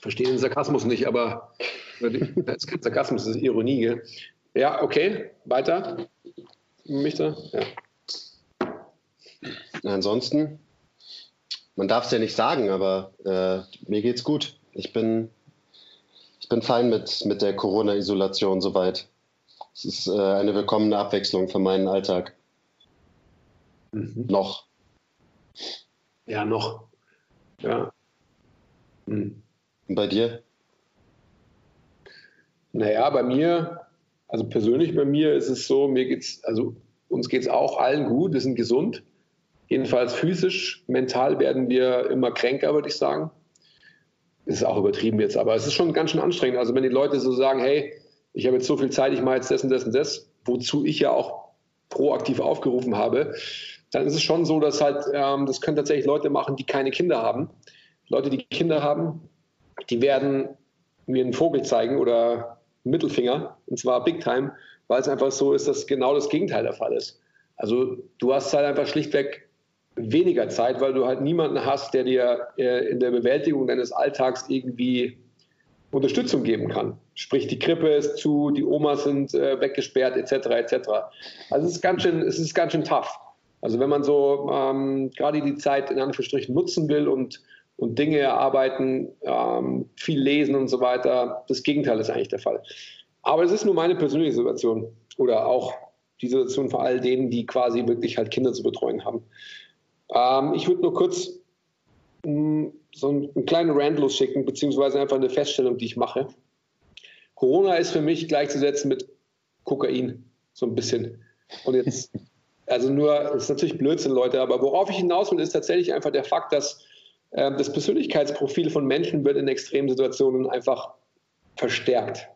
verstehe den Sarkasmus nicht, aber das ist kein Sarkasmus, das ist Ironie. Gell? Ja, okay, weiter. Michter? Ja. Ansonsten, man darf es ja nicht sagen, aber äh, mir geht's gut. Ich bin, ich bin fein mit, mit der Corona-Isolation soweit. Es ist äh, eine willkommene Abwechslung für meinen Alltag. Mhm. Noch. Ja, noch. Ja. Mhm. Und bei dir? Naja, bei mir, also persönlich bei mir ist es so, mir geht's, also uns geht es auch allen gut, wir sind gesund. Jedenfalls physisch, mental werden wir immer kränker, würde ich sagen. Ist auch übertrieben jetzt, aber es ist schon ganz schön anstrengend. Also wenn die Leute so sagen, hey, ich habe jetzt so viel Zeit, ich mache jetzt das und das und das, wozu ich ja auch proaktiv aufgerufen habe, dann ist es schon so, dass halt, ähm, das können tatsächlich Leute machen, die keine Kinder haben. Leute, die Kinder haben, die werden mir einen Vogel zeigen oder einen Mittelfinger, und zwar Big Time, weil es einfach so ist, dass genau das Gegenteil der Fall ist. Also du hast halt einfach schlichtweg weniger Zeit, weil du halt niemanden hast, der dir äh, in der Bewältigung deines Alltags irgendwie Unterstützung geben kann. Sprich, die Krippe ist zu, die Omas sind äh, weggesperrt, etc. etc. Also es ist ganz schön, es ist ganz schön tough. Also wenn man so ähm, gerade die Zeit in Anführungsstrichen nutzen will und, und Dinge erarbeiten, ähm, viel lesen und so weiter, das Gegenteil ist eigentlich der Fall. Aber es ist nur meine persönliche Situation oder auch die Situation für all denen, die quasi wirklich halt Kinder zu betreuen haben. Ähm, ich würde nur kurz mh, mm, so einen, einen kleinen Rand losschicken, beziehungsweise einfach eine Feststellung, die ich mache. Corona ist für mich gleichzusetzen mit Kokain, so ein bisschen. Und jetzt, also nur, das ist natürlich Blödsinn, Leute, aber worauf ich hinaus will, ist tatsächlich einfach der Fakt, dass das Persönlichkeitsprofil von Menschen wird in Extremsituationen einfach verstärkt.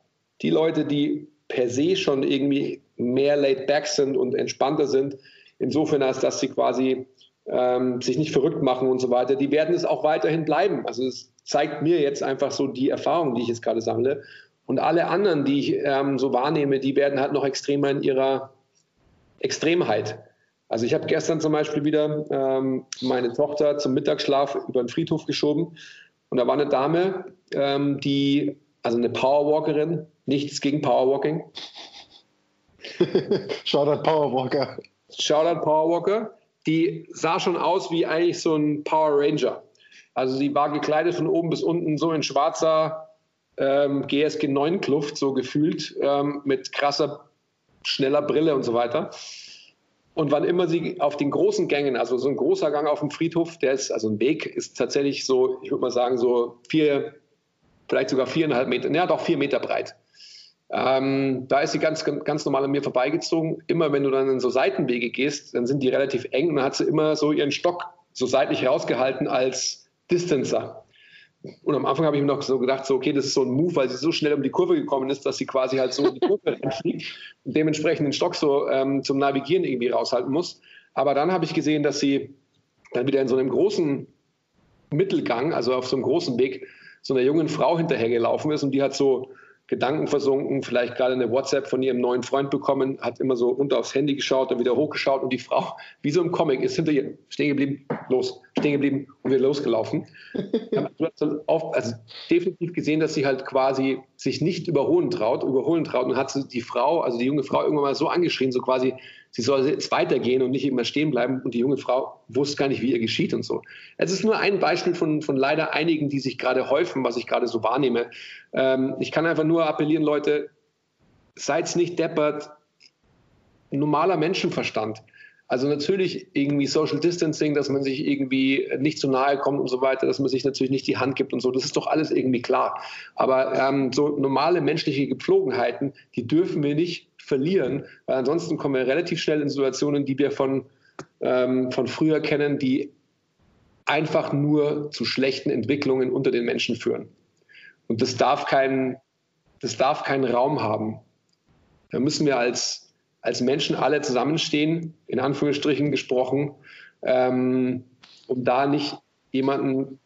Die Leute, die per se schon irgendwie mehr laid back sind und entspannter sind, insofern als dass sie quasi ähm, sich nicht verrückt machen und so weiter, die werden es auch weiterhin bleiben. Also es zeigt mir jetzt einfach so die Erfahrung, die ich jetzt gerade sammle. Und alle anderen, die ich ähm, so wahrnehme, die werden halt noch extremer in ihrer Extremheit. Also ich habe gestern zum Beispiel wieder ähm, meine Tochter zum Mittagsschlaf über den Friedhof geschoben und da war eine Dame, ähm, die, also eine Powerwalkerin, nichts gegen Powerwalking. Shoutout Powerwalker. Shoutout Powerwalker die sah schon aus wie eigentlich so ein Power Ranger. Also sie war gekleidet von oben bis unten so in schwarzer ähm, GSG 9 Kluft, so gefühlt, ähm, mit krasser, schneller Brille und so weiter. Und wann immer sie auf den großen Gängen, also so ein großer Gang auf dem Friedhof, der ist, also ein Weg ist tatsächlich so, ich würde mal sagen, so vier, vielleicht sogar viereinhalb Meter, ja doch vier Meter breit. Ähm, da ist sie ganz, ganz normal an mir vorbeigezogen. Immer wenn du dann in so Seitenwege gehst, dann sind die relativ eng und dann hat sie immer so ihren Stock so seitlich rausgehalten als Distancer. Und am Anfang habe ich mir noch so gedacht, so, okay, das ist so ein Move, weil sie so schnell um die Kurve gekommen ist, dass sie quasi halt so in die Kurve fliegt und dementsprechend den Stock so ähm, zum Navigieren irgendwie raushalten muss. Aber dann habe ich gesehen, dass sie dann wieder in so einem großen Mittelgang, also auf so einem großen Weg, so einer jungen Frau hinterhergelaufen ist und die hat so Gedanken versunken, vielleicht gerade eine WhatsApp von ihrem neuen Freund bekommen, hat immer so runter aufs Handy geschaut, dann wieder hochgeschaut und die Frau, wie so im Comic, ist hinter ihr stehen geblieben, los, stehen geblieben und wieder losgelaufen. also, also definitiv gesehen, dass sie halt quasi sich nicht überholen traut, überholen traut und hat die Frau, also die junge Frau irgendwann mal so angeschrien, so quasi, sie soll jetzt weitergehen und nicht immer stehen bleiben. Und die junge Frau wusste gar nicht, wie ihr geschieht und so. Es ist nur ein Beispiel von, von leider einigen, die sich gerade häufen, was ich gerade so wahrnehme. Ähm, ich kann einfach nur appellieren, Leute, seid nicht deppert. Normaler Menschenverstand. Also natürlich irgendwie Social Distancing, dass man sich irgendwie nicht zu nahe kommt und so weiter, dass man sich natürlich nicht die Hand gibt und so. Das ist doch alles irgendwie klar. Aber ähm, so normale menschliche Gepflogenheiten, die dürfen wir nicht verlieren, weil ansonsten kommen wir relativ schnell in Situationen, die wir von, ähm, von früher kennen, die einfach nur zu schlechten Entwicklungen unter den Menschen führen. Und das darf keinen, das darf keinen Raum haben. Da müssen wir als als Menschen alle zusammenstehen, in Anführungsstrichen gesprochen, ähm, um da nicht jemanden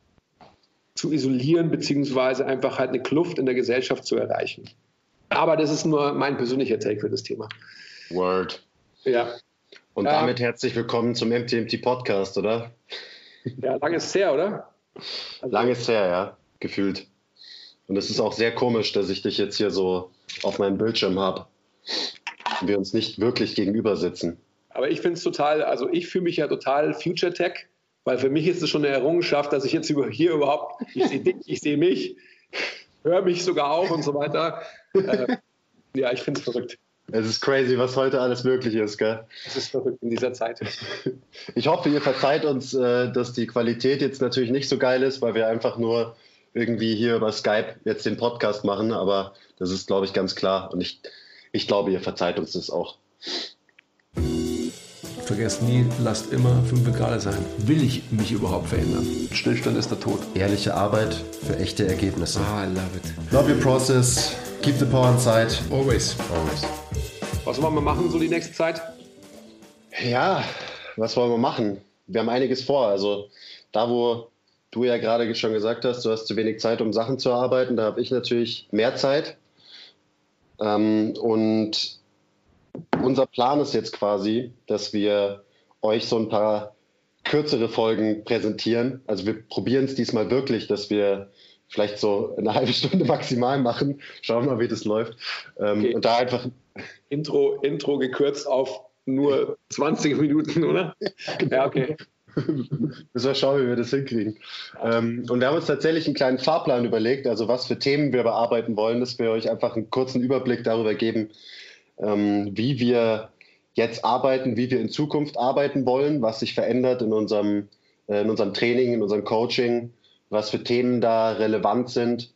zu isolieren, beziehungsweise einfach halt eine Kluft in der Gesellschaft zu erreichen. Aber das ist nur mein persönlicher Take für das Thema. Word. Ja. Und damit ähm, herzlich willkommen zum MTMT Podcast, oder? Ja, lange ist her, oder? Also, lange ist her, ja, gefühlt. Und es ist auch sehr komisch, dass ich dich jetzt hier so auf meinem Bildschirm habe wir uns nicht wirklich gegenüber sitzen. Aber ich finde es total, also ich fühle mich ja total Future Tech, weil für mich ist es schon eine Errungenschaft, dass ich jetzt hier überhaupt, ich sehe dich, ich sehe mich, höre mich sogar auch und so weiter. Äh, ja, ich finde es verrückt. Es ist crazy, was heute alles möglich ist, gell? Es ist verrückt in dieser Zeit. Ich hoffe, ihr verzeiht uns, äh, dass die Qualität jetzt natürlich nicht so geil ist, weil wir einfach nur irgendwie hier über Skype jetzt den Podcast machen, aber das ist, glaube ich, ganz klar. Und ich, ich glaube, ihr verzeiht uns das auch. Vergesst nie, lasst immer 5 Grad sein. Will ich mich überhaupt verändern? Stillstand ist der Tod. Ehrliche Arbeit für echte Ergebnisse. Ah, I love it. Love your process. Keep the power inside. Always. Always. Was wollen wir machen so die nächste Zeit? Ja, was wollen wir machen? Wir haben einiges vor. Also da, wo du ja gerade schon gesagt hast, du hast zu wenig Zeit, um Sachen zu arbeiten, da habe ich natürlich mehr Zeit. Ähm, und unser Plan ist jetzt quasi, dass wir euch so ein paar kürzere Folgen präsentieren. Also wir probieren es diesmal wirklich, dass wir vielleicht so eine halbe Stunde maximal machen. Schauen wir mal, wie das läuft. Ähm, okay. Und da einfach. Intro, Intro gekürzt auf nur 20 Minuten, oder? Ja, okay. Müssen wir schauen, wie wir das hinkriegen. Ähm, und wir haben uns tatsächlich einen kleinen Fahrplan überlegt, also was für Themen wir bearbeiten wollen, dass wir euch einfach einen kurzen Überblick darüber geben, ähm, wie wir jetzt arbeiten, wie wir in Zukunft arbeiten wollen, was sich verändert in unserem, äh, in unserem Training, in unserem Coaching, was für Themen da relevant sind.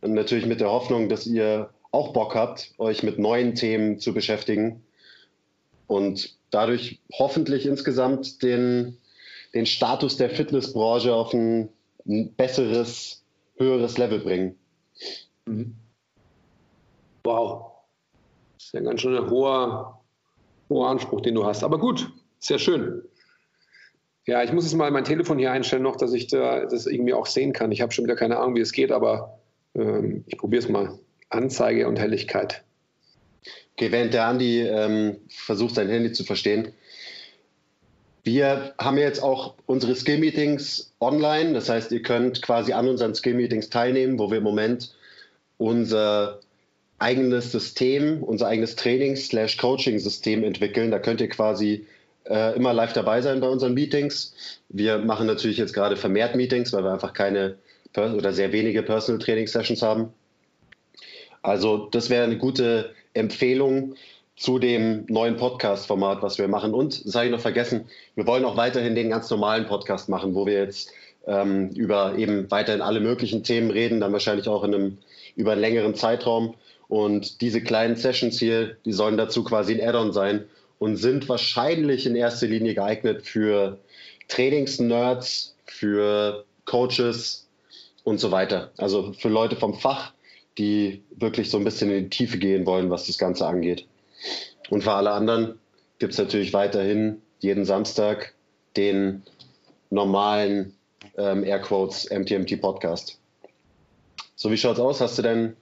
Und natürlich mit der Hoffnung, dass ihr auch Bock habt, euch mit neuen Themen zu beschäftigen und dadurch hoffentlich insgesamt den, den Status der Fitnessbranche auf ein, ein besseres, höheres Level bringen. Mhm. Wow. Das ist ja ganz schön ein hoher, hoher Anspruch, den du hast. Aber gut, sehr schön. Ja, ich muss jetzt mal mein Telefon hier einstellen noch, dass ich da, das irgendwie auch sehen kann. Ich habe schon wieder keine Ahnung, wie es geht, aber ähm, ich probiere es mal. Anzeige und Helligkeit. Okay, während der Andi ähm, versucht, sein Handy zu verstehen. Wir haben jetzt auch unsere Skill-Meetings online. Das heißt, ihr könnt quasi an unseren Skill-Meetings teilnehmen, wo wir im Moment unser eigenes System, unser eigenes Trainings-Coaching-System entwickeln. Da könnt ihr quasi äh, immer live dabei sein bei unseren Meetings. Wir machen natürlich jetzt gerade vermehrt Meetings, weil wir einfach keine oder sehr wenige Personal Training Sessions haben. Also das wäre eine gute Empfehlung zu dem neuen Podcast-Format, was wir machen. Und, das habe ich noch vergessen, wir wollen auch weiterhin den ganz normalen Podcast machen, wo wir jetzt ähm, über eben weiterhin alle möglichen Themen reden, dann wahrscheinlich auch in einem, über einen längeren Zeitraum. Und diese kleinen Sessions hier, die sollen dazu quasi ein Add-on sein, und sind wahrscheinlich in erster Linie geeignet für Trainingsnerds, für Coaches und so weiter. Also für Leute vom Fach, die wirklich so ein bisschen in die Tiefe gehen wollen, was das Ganze angeht. Und für alle anderen gibt es natürlich weiterhin jeden Samstag den normalen ähm, Airquotes MTMT Podcast. So, wie schaut's aus? Hast du dein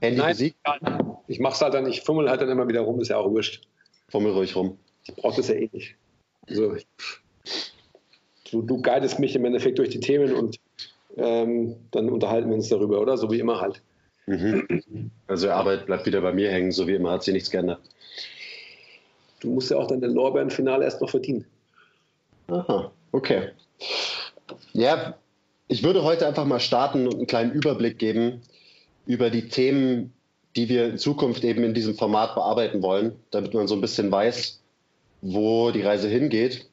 Handy Nein, besiegt? Ich mach's halt dann, ich fummel halt dann immer wieder rum, ist ja auch wurscht. Fummel ruhig rum. Ich brauche das ja eh nicht. Also, du, du guidest mich im Endeffekt durch die Themen und ähm, dann unterhalten wir uns darüber, oder? So wie immer halt. Mhm. Also die Arbeit bleibt wieder bei mir hängen, so wie immer, hat sich nichts geändert. Du musst ja auch dann den Lorbeeren-Finale erst noch verdienen. Aha, okay. Ja, ich würde heute einfach mal starten und einen kleinen Überblick geben über die Themen, die wir in Zukunft eben in diesem Format bearbeiten wollen, damit man so ein bisschen weiß, wo die Reise hingeht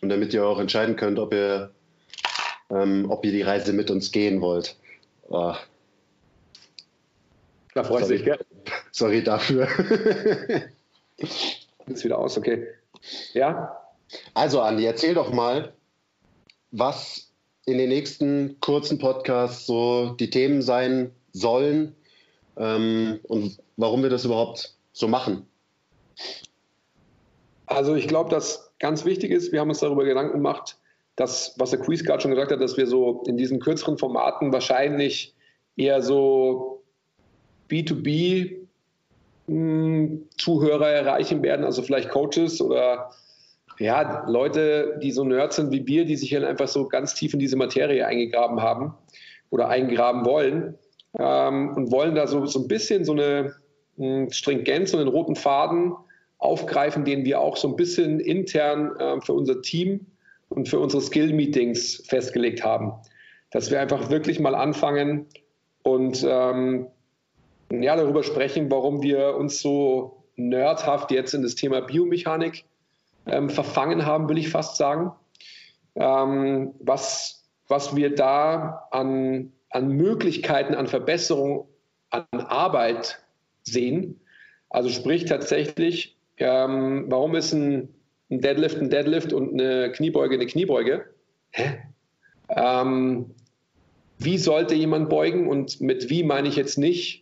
und damit ihr auch entscheiden könnt, ob ihr, ähm, ob ihr die Reise mit uns gehen wollt. Oh. Da freut sich, gell? Sorry dafür. Ist wieder aus, okay. Ja? Also, Andi, erzähl doch mal, was in den nächsten kurzen Podcasts so die Themen sein sollen, ähm, und warum wir das überhaupt so machen. Also ich glaube, dass ganz wichtig ist, wir haben uns darüber Gedanken gemacht, dass, was der Quiz gerade schon gesagt hat, dass wir so in diesen kürzeren Formaten wahrscheinlich eher so B2B hm, erreichen werden, also vielleicht Coaches oder ja, Leute, die so Nerds sind wie wir, die sich halt einfach so ganz tief in diese Materie eingegraben haben oder eingraben wollen ähm, und wollen da so, so ein bisschen so eine hm, Stringenz und einen roten Faden aufgreifen, den wir auch so ein bisschen intern äh, für unser Team und für unsere Skill-Meetings festgelegt haben. Dass wir einfach wirklich mal anfangen und ähm, ja, darüber sprechen, warum wir uns so nerdhaft jetzt in das Thema Biomechanik ähm, verfangen haben, will ich fast sagen. Ähm, was, was wir da an, an Möglichkeiten, an Verbesserung, an Arbeit sehen. Also sprich tatsächlich, ähm, warum ist ein, ein, Deadlift ein Deadlift und eine Kniebeuge eine Kniebeuge? Hä? Ähm, wie sollte jemand beugen und mit wie meine ich jetzt nicht,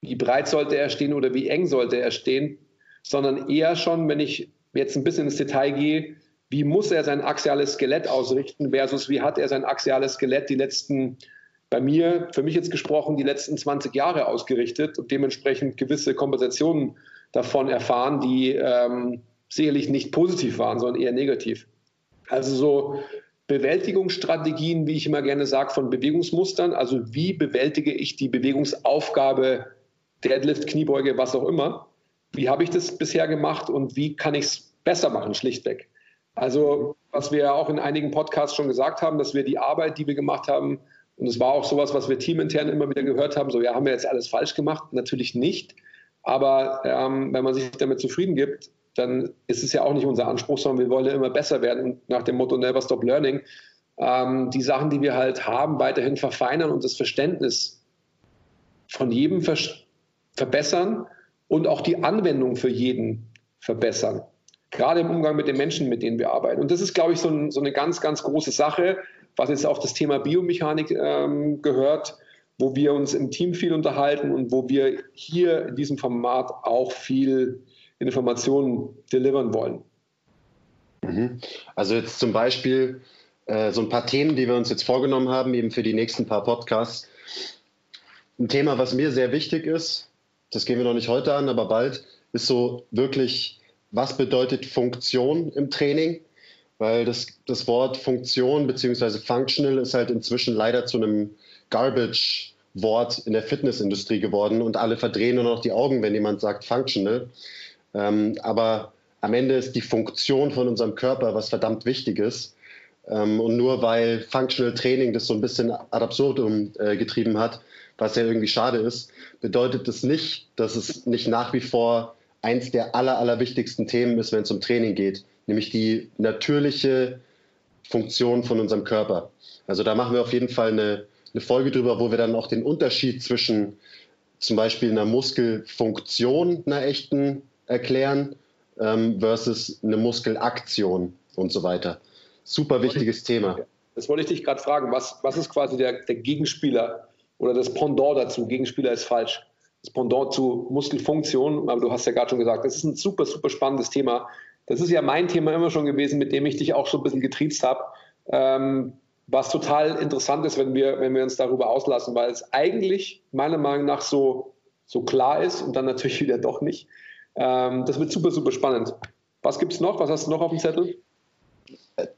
wie breit sollte er stehen oder wie eng sollte er stehen, sondern eher schon, wenn ich jetzt ein bisschen ins Detail gehe, wie muss er sein axiales Skelett ausrichten versus wie hat er sein axiales Skelett die letzten, bei mir, für mich jetzt gesprochen, die letzten 20 Jahre ausgerichtet und dementsprechend gewisse Kompensationen davon erfahren, die ähm, sicherlich nicht positiv waren, sondern eher negativ. Also so Bewältigungsstrategien, wie ich immer gerne sage, von Bewegungsmustern. Also wie bewältige ich die Bewegungsaufgabe, Deadlift, Kniebeuge, was auch immer. Wie habe ich das bisher gemacht und wie kann ich es besser machen, schlichtweg. Also was wir auch in einigen Podcasts schon gesagt haben, dass wir die Arbeit, die wir gemacht haben, und es war auch sowas, was wir teamintern immer wieder gehört haben, so ja, haben wir jetzt alles falsch gemacht? Natürlich nicht. Aber ähm, wenn man sich damit zufrieden gibt, dann ist es ja auch nicht unser Anspruch, sondern wir wollen ja immer besser werden nach dem Motto Never Stop Learning ähm, die Sachen, die wir halt haben, weiterhin verfeinern und das Verständnis von jedem ver verbessern und auch die Anwendung für jeden verbessern. Gerade im Umgang mit den Menschen, mit denen wir arbeiten. Und das ist, glaube ich, so, ein, so eine ganz, ganz große Sache, was jetzt auf das Thema Biomechanik ähm, gehört, wo wir uns im Team viel unterhalten und wo wir hier in diesem Format auch viel Informationen delivern wollen. Mhm. Also jetzt zum Beispiel äh, so ein paar Themen, die wir uns jetzt vorgenommen haben, eben für die nächsten paar Podcasts. Ein Thema, was mir sehr wichtig ist, das gehen wir noch nicht heute an, aber bald, ist so wirklich, was bedeutet Funktion im Training? Weil das, das Wort Funktion bzw. Functional ist halt inzwischen leider zu einem Garbage-Wort in der Fitnessindustrie geworden und alle verdrehen nur noch die Augen, wenn jemand sagt Functional. Ähm, aber am Ende ist die Funktion von unserem Körper was verdammt Wichtiges. Ähm, und nur weil Functional Training das so ein bisschen ad absurdum äh, getrieben hat, was ja irgendwie schade ist, bedeutet das nicht, dass es nicht nach wie vor eins der aller, allerwichtigsten Themen ist, wenn es um Training geht, nämlich die natürliche Funktion von unserem Körper. Also da machen wir auf jeden Fall eine, eine Folge drüber, wo wir dann auch den Unterschied zwischen zum Beispiel einer Muskelfunktion, einer echten erklären ähm, versus eine Muskelaktion und so weiter. Super wichtiges Thema. Das wollte ich dich gerade fragen. Was, was ist quasi der, der Gegenspieler oder das Pendant dazu? Gegenspieler ist falsch. Das Pendant zu Muskelfunktion, aber du hast ja gerade schon gesagt, das ist ein super, super spannendes Thema. Das ist ja mein Thema immer schon gewesen, mit dem ich dich auch so ein bisschen getriezt habe. Ähm, was total interessant ist, wenn wir, wenn wir uns darüber auslassen, weil es eigentlich meiner Meinung nach so, so klar ist und dann natürlich wieder doch nicht. Ähm, das wird super, super spannend. Was gibt es noch? Was hast du noch auf dem Zettel?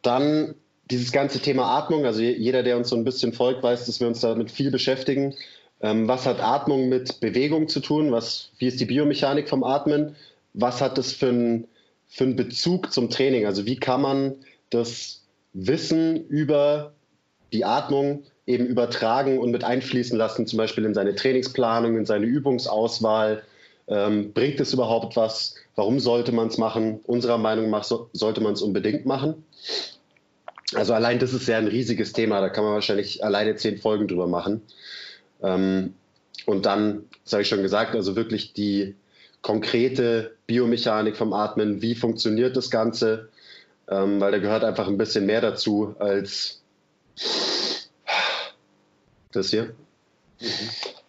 Dann dieses ganze Thema Atmung. Also jeder, der uns so ein bisschen folgt, weiß, dass wir uns damit viel beschäftigen. Ähm, was hat Atmung mit Bewegung zu tun? Was, wie ist die Biomechanik vom Atmen? Was hat das für einen für Bezug zum Training? Also wie kann man das Wissen über die Atmung eben übertragen und mit einfließen lassen, zum Beispiel in seine Trainingsplanung, in seine Übungsauswahl, ähm, bringt es überhaupt was? Warum sollte man es machen? Unserer Meinung nach so, sollte man es unbedingt machen. Also allein das ist ja ein riesiges Thema, da kann man wahrscheinlich alleine zehn Folgen drüber machen. Ähm, und dann, das habe ich schon gesagt, also wirklich die konkrete Biomechanik vom Atmen, wie funktioniert das Ganze, ähm, weil da gehört einfach ein bisschen mehr dazu als das hier. Mhm.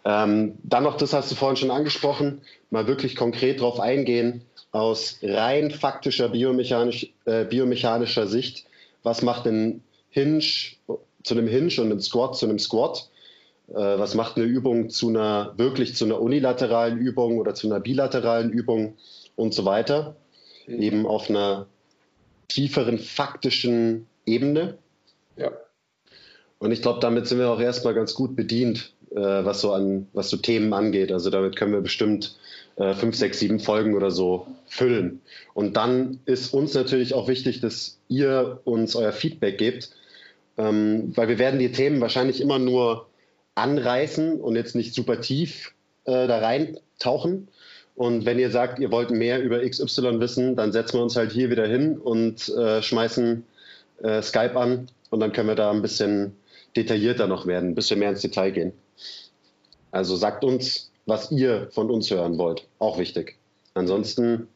Ähm, dann noch, das hast du vorhin schon angesprochen, mal wirklich konkret darauf eingehen, aus rein faktischer biomechanisch, äh, biomechanischer Sicht, was macht ein Hinge zu einem Hinge und ein Squat zu einem Squat? Äh, was macht eine Übung zu einer wirklich zu einer unilateralen Übung oder zu einer bilateralen Übung und so weiter? Mhm. Eben auf einer tieferen faktischen Ebene. Ja. Und ich glaube, damit sind wir auch erstmal ganz gut bedient was so an, was so Themen angeht. Also damit können wir bestimmt äh, fünf, sechs, sieben Folgen oder so füllen. Und dann ist uns natürlich auch wichtig, dass ihr uns euer Feedback gebt, ähm, weil wir werden die Themen wahrscheinlich immer nur anreißen und jetzt nicht super tief äh, da reintauchen. Und wenn ihr sagt, ihr wollt mehr über XY wissen, dann setzen wir uns halt hier wieder hin und äh, schmeißen äh, Skype an und dann können wir da ein bisschen detaillierter noch werden, ein bisschen mehr ins Detail gehen. Also sagt uns, was ihr von uns hören wollt. Auch wichtig. Ansonsten,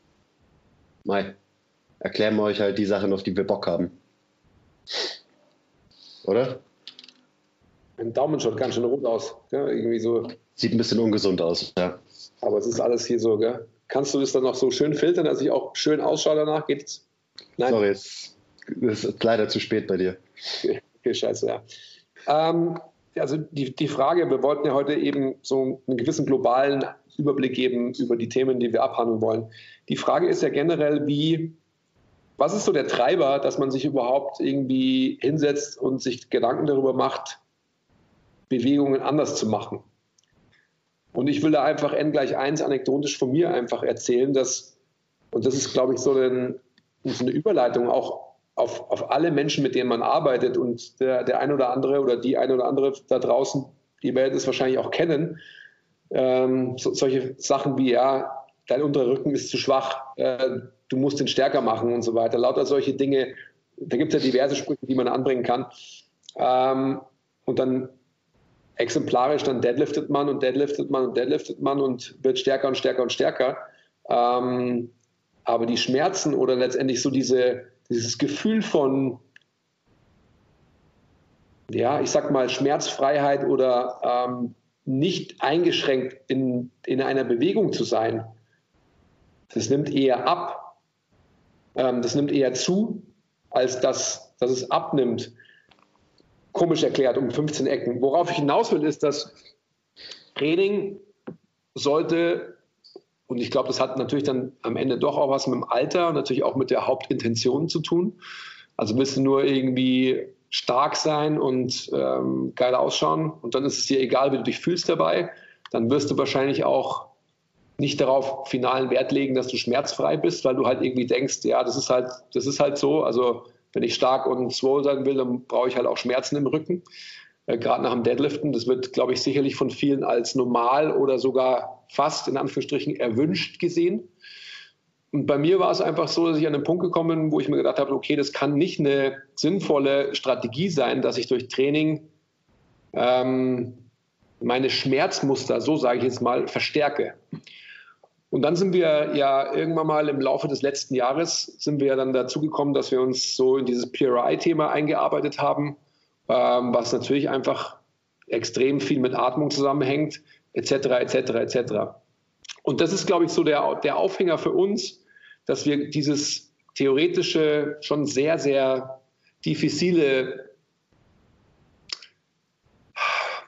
Mai, erklären wir euch halt die Sachen, auf die wir Bock haben. Oder? Ein Daumen schaut ganz schön rot aus. Ja, irgendwie so. Sieht ein bisschen ungesund aus, ja. Aber es ist alles hier so, gell? Kannst du das dann noch so schön filtern, dass ich auch schön ausschaue danach? Geht's? Nein. Sorry, es ist leider zu spät bei dir. Okay scheiße, ja. Ähm, also die, die Frage, wir wollten ja heute eben so einen gewissen globalen Überblick geben über die Themen, die wir abhandeln wollen. Die Frage ist ja generell, wie, was ist so der Treiber, dass man sich überhaupt irgendwie hinsetzt und sich Gedanken darüber macht, Bewegungen anders zu machen? Und ich will da einfach n gleich 1 anekdotisch von mir einfach erzählen, dass, und das ist, glaube ich, so, ein, so eine Überleitung auch auf, auf alle Menschen, mit denen man arbeitet und der, der eine oder andere oder die eine oder andere da draußen, die werdet es wahrscheinlich auch kennen, ähm, so, solche Sachen wie, ja, dein unterer Rücken ist zu schwach, äh, du musst ihn stärker machen und so weiter. Lauter solche Dinge, da gibt es ja diverse Sprüche, die man anbringen kann. Ähm, und dann exemplarisch, dann deadliftet man und deadliftet man und deadliftet man und wird stärker und stärker und stärker. Ähm, aber die Schmerzen oder letztendlich so diese, dieses Gefühl von, ja, ich sag mal, Schmerzfreiheit oder ähm, nicht eingeschränkt in, in einer Bewegung zu sein, das nimmt eher ab, ähm, das nimmt eher zu, als dass, dass es abnimmt. Komisch erklärt um 15 Ecken. Worauf ich hinaus will, ist, dass Training sollte und ich glaube, das hat natürlich dann am Ende doch auch was mit dem Alter und natürlich auch mit der Hauptintention zu tun. Also willst du nur irgendwie stark sein und ähm, geil ausschauen und dann ist es dir egal, wie du dich fühlst dabei, dann wirst du wahrscheinlich auch nicht darauf finalen Wert legen, dass du schmerzfrei bist, weil du halt irgendwie denkst, ja, das ist halt, das ist halt so. Also wenn ich stark und swole sein will, dann brauche ich halt auch Schmerzen im Rücken äh, gerade nach dem Deadliften. Das wird, glaube ich, sicherlich von vielen als normal oder sogar fast in Anführungsstrichen erwünscht gesehen. Und bei mir war es einfach so, dass ich an den Punkt gekommen bin, wo ich mir gedacht habe, okay, das kann nicht eine sinnvolle Strategie sein, dass ich durch Training ähm, meine Schmerzmuster, so sage ich jetzt mal, verstärke. Und dann sind wir ja irgendwann mal im Laufe des letzten Jahres sind wir dann dazu gekommen, dass wir uns so in dieses PRI-Thema eingearbeitet haben ähm, was natürlich einfach extrem viel mit Atmung zusammenhängt, etc., etc., etc. Und das ist, glaube ich, so der, der Aufhänger für uns, dass wir dieses theoretische, schon sehr, sehr diffizile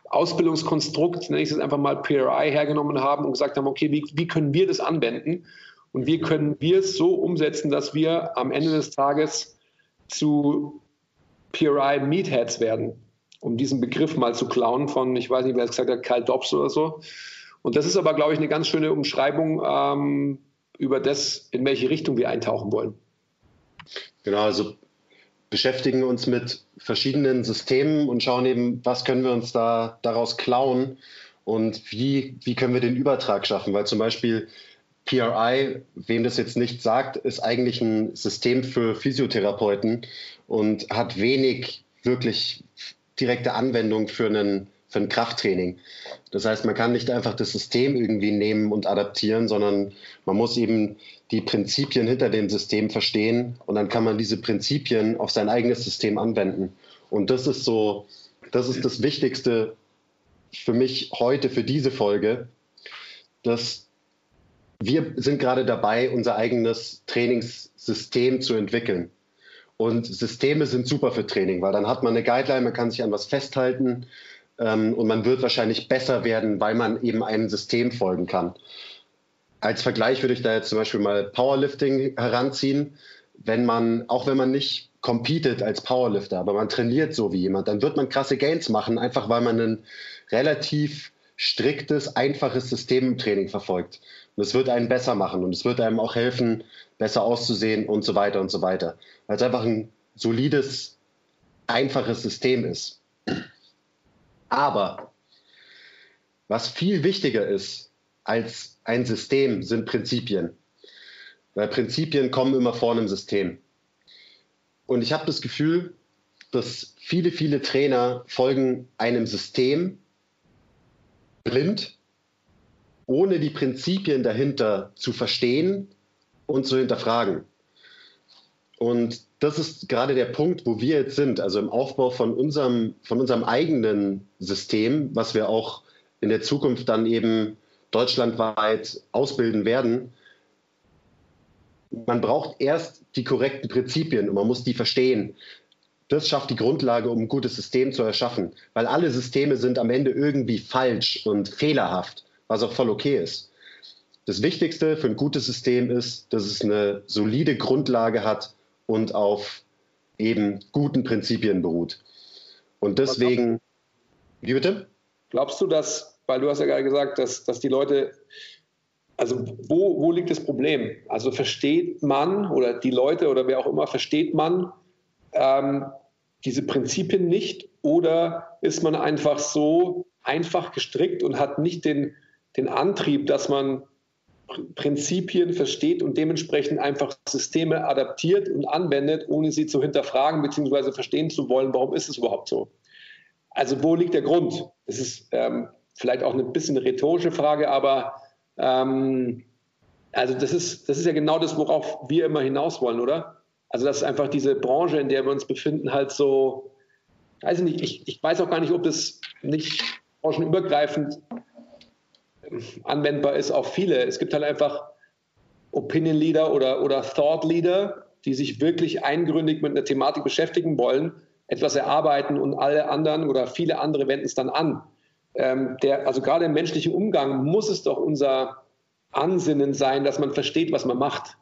Ausbildungskonstrukt, nenne ich es einfach mal PRI, hergenommen haben und gesagt haben, okay, wie, wie können wir das anwenden und wie können wir es so umsetzen, dass wir am Ende des Tages zu PRI Meatheads werden, um diesen Begriff mal zu klauen von, ich weiß nicht, wer es gesagt hat, Kyle Dobbs oder so. Und das ist aber, glaube ich, eine ganz schöne Umschreibung ähm, über das, in welche Richtung wir eintauchen wollen. Genau, also beschäftigen uns mit verschiedenen Systemen und schauen eben, was können wir uns da daraus klauen und wie, wie können wir den Übertrag schaffen. Weil zum Beispiel PRI, wem das jetzt nicht sagt, ist eigentlich ein System für Physiotherapeuten und hat wenig wirklich direkte Anwendung für einen, für ein Krafttraining. Das heißt, man kann nicht einfach das System irgendwie nehmen und adaptieren, sondern man muss eben die Prinzipien hinter dem System verstehen und dann kann man diese Prinzipien auf sein eigenes System anwenden. Und das ist so, das ist das Wichtigste für mich heute, für diese Folge, dass wir sind gerade dabei, unser eigenes Trainingssystem zu entwickeln. Und Systeme sind super für Training, weil dann hat man eine Guideline, man kann sich an was festhalten ähm, und man wird wahrscheinlich besser werden, weil man eben einem System folgen kann. Als Vergleich würde ich da jetzt zum Beispiel mal Powerlifting heranziehen. wenn man, auch wenn man nicht competet als Powerlifter, aber man trainiert so wie jemand, dann wird man krasse Gains machen, einfach weil man ein relativ striktes, einfaches System im Training verfolgt. Und es wird einen besser machen und es wird einem auch helfen, besser auszusehen und so weiter und so weiter. Weil es einfach ein solides, einfaches System ist. Aber was viel wichtiger ist als ein System, sind Prinzipien. Weil Prinzipien kommen immer vor einem System. Und ich habe das Gefühl, dass viele, viele Trainer folgen einem System blind, ohne die Prinzipien dahinter zu verstehen und zu hinterfragen. Und das ist gerade der Punkt, wo wir jetzt sind, also im Aufbau von unserem, von unserem eigenen System, was wir auch in der Zukunft dann eben deutschlandweit ausbilden werden. Man braucht erst die korrekten Prinzipien und man muss die verstehen. Das schafft die Grundlage, um ein gutes System zu erschaffen, weil alle Systeme sind am Ende irgendwie falsch und fehlerhaft, was auch voll okay ist. Das Wichtigste für ein gutes System ist, dass es eine solide Grundlage hat und auf eben guten Prinzipien beruht. Und deswegen, wie bitte? Glaubst du, dass, weil du hast ja gerade gesagt, dass, dass die Leute, also wo, wo liegt das Problem? Also versteht man oder die Leute oder wer auch immer, versteht man ähm, diese Prinzipien nicht oder ist man einfach so einfach gestrickt und hat nicht den, den Antrieb, dass man Prinzipien versteht und dementsprechend einfach Systeme adaptiert und anwendet, ohne sie zu hinterfragen bzw. verstehen zu wollen, warum ist es überhaupt so. Also wo liegt der Grund? Das ist ähm, vielleicht auch eine bisschen rhetorische Frage, aber ähm, also das ist, das ist ja genau das, worauf wir immer hinaus wollen, oder? Also dass einfach diese Branche, in der wir uns befinden, halt so, weiß ich nicht, ich, ich weiß auch gar nicht, ob das nicht branchenübergreifend anwendbar ist auf viele. Es gibt halt einfach Opinion Leader oder, oder Thought Leader, die sich wirklich eingründig mit einer Thematik beschäftigen wollen, etwas erarbeiten und alle anderen oder viele andere wenden es dann an. Ähm, der, also gerade im menschlichen Umgang muss es doch unser Ansinnen sein, dass man versteht, was man macht.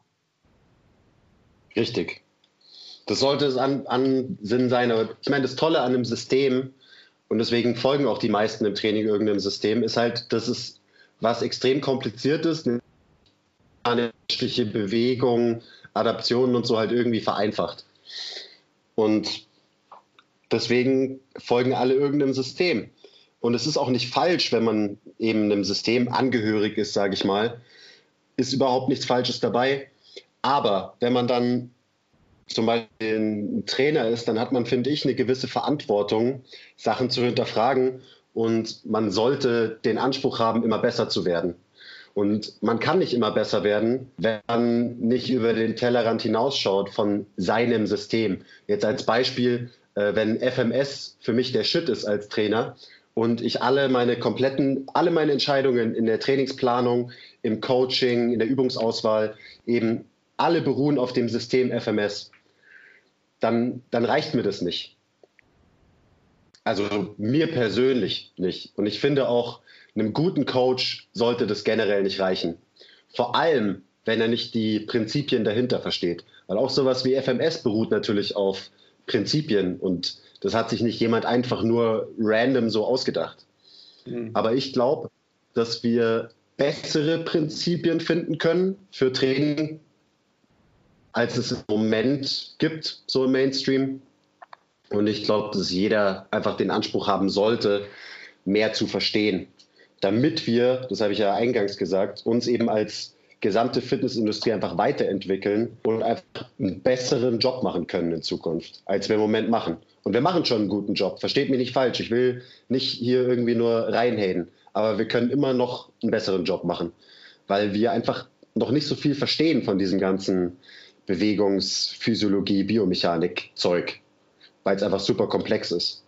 Richtig. Das sollte es an, Ansinnen sein. Aber ich meine, das Tolle an einem System, und deswegen folgen auch die meisten im Training irgendeinem System, ist halt, dass es was extrem kompliziert ist, eine menschliche Bewegung, Adaptionen und so halt irgendwie vereinfacht. Und deswegen folgen alle irgendeinem System. Und es ist auch nicht falsch, wenn man eben einem System angehörig ist, sage ich mal, ist überhaupt nichts Falsches dabei. Aber wenn man dann zum Beispiel ein Trainer ist, dann hat man, finde ich, eine gewisse Verantwortung, Sachen zu hinterfragen und man sollte den Anspruch haben, immer besser zu werden. Und man kann nicht immer besser werden, wenn man nicht über den Tellerrand hinausschaut von seinem System. Jetzt als Beispiel, äh, wenn FMS für mich der Shit ist als Trainer und ich alle meine kompletten, alle meine Entscheidungen in der Trainingsplanung, im Coaching, in der Übungsauswahl eben alle beruhen auf dem System FMS, dann, dann reicht mir das nicht. Also mir persönlich nicht. Und ich finde auch, einem guten Coach sollte das generell nicht reichen. Vor allem, wenn er nicht die Prinzipien dahinter versteht. Weil auch sowas wie FMS beruht natürlich auf Prinzipien und das hat sich nicht jemand einfach nur random so ausgedacht. Mhm. Aber ich glaube, dass wir bessere Prinzipien finden können für Training, als es im Moment gibt, so im Mainstream. Und ich glaube, dass jeder einfach den Anspruch haben sollte, mehr zu verstehen, damit wir, das habe ich ja eingangs gesagt, uns eben als gesamte Fitnessindustrie einfach weiterentwickeln und einfach einen besseren Job machen können in Zukunft, als wir im Moment machen. Und wir machen schon einen guten Job, versteht mich nicht falsch. Ich will nicht hier irgendwie nur reinhaten, aber wir können immer noch einen besseren Job machen, weil wir einfach noch nicht so viel verstehen von diesem ganzen Bewegungsphysiologie, Biomechanik-Zeug weil es einfach super komplex ist.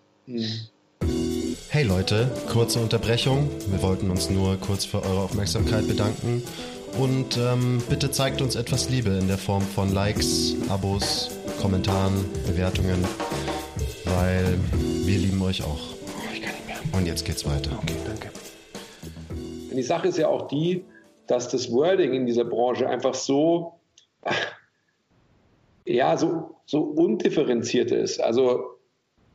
Hey Leute, kurze Unterbrechung. Wir wollten uns nur kurz für eure Aufmerksamkeit bedanken. Und ähm, bitte zeigt uns etwas Liebe in der Form von Likes, Abos, Kommentaren, Bewertungen, weil wir lieben euch auch. Und jetzt geht's weiter. Okay, danke. Die Sache ist ja auch die, dass das Wording in dieser Branche einfach so ja, so, so undifferenziert ist. Also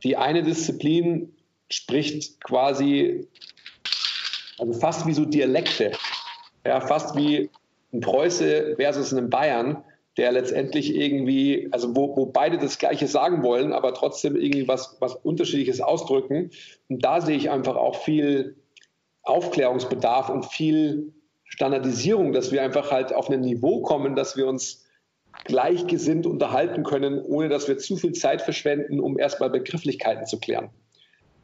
die eine Disziplin spricht quasi, also fast wie so Dialekte, ja, fast wie ein Preuße versus ein Bayern, der letztendlich irgendwie, also wo, wo beide das Gleiche sagen wollen, aber trotzdem irgendwie was, was Unterschiedliches ausdrücken. Und da sehe ich einfach auch viel Aufklärungsbedarf und viel Standardisierung, dass wir einfach halt auf ein Niveau kommen, dass wir uns gleichgesinnt unterhalten können, ohne dass wir zu viel Zeit verschwenden, um erstmal Begrifflichkeiten zu klären.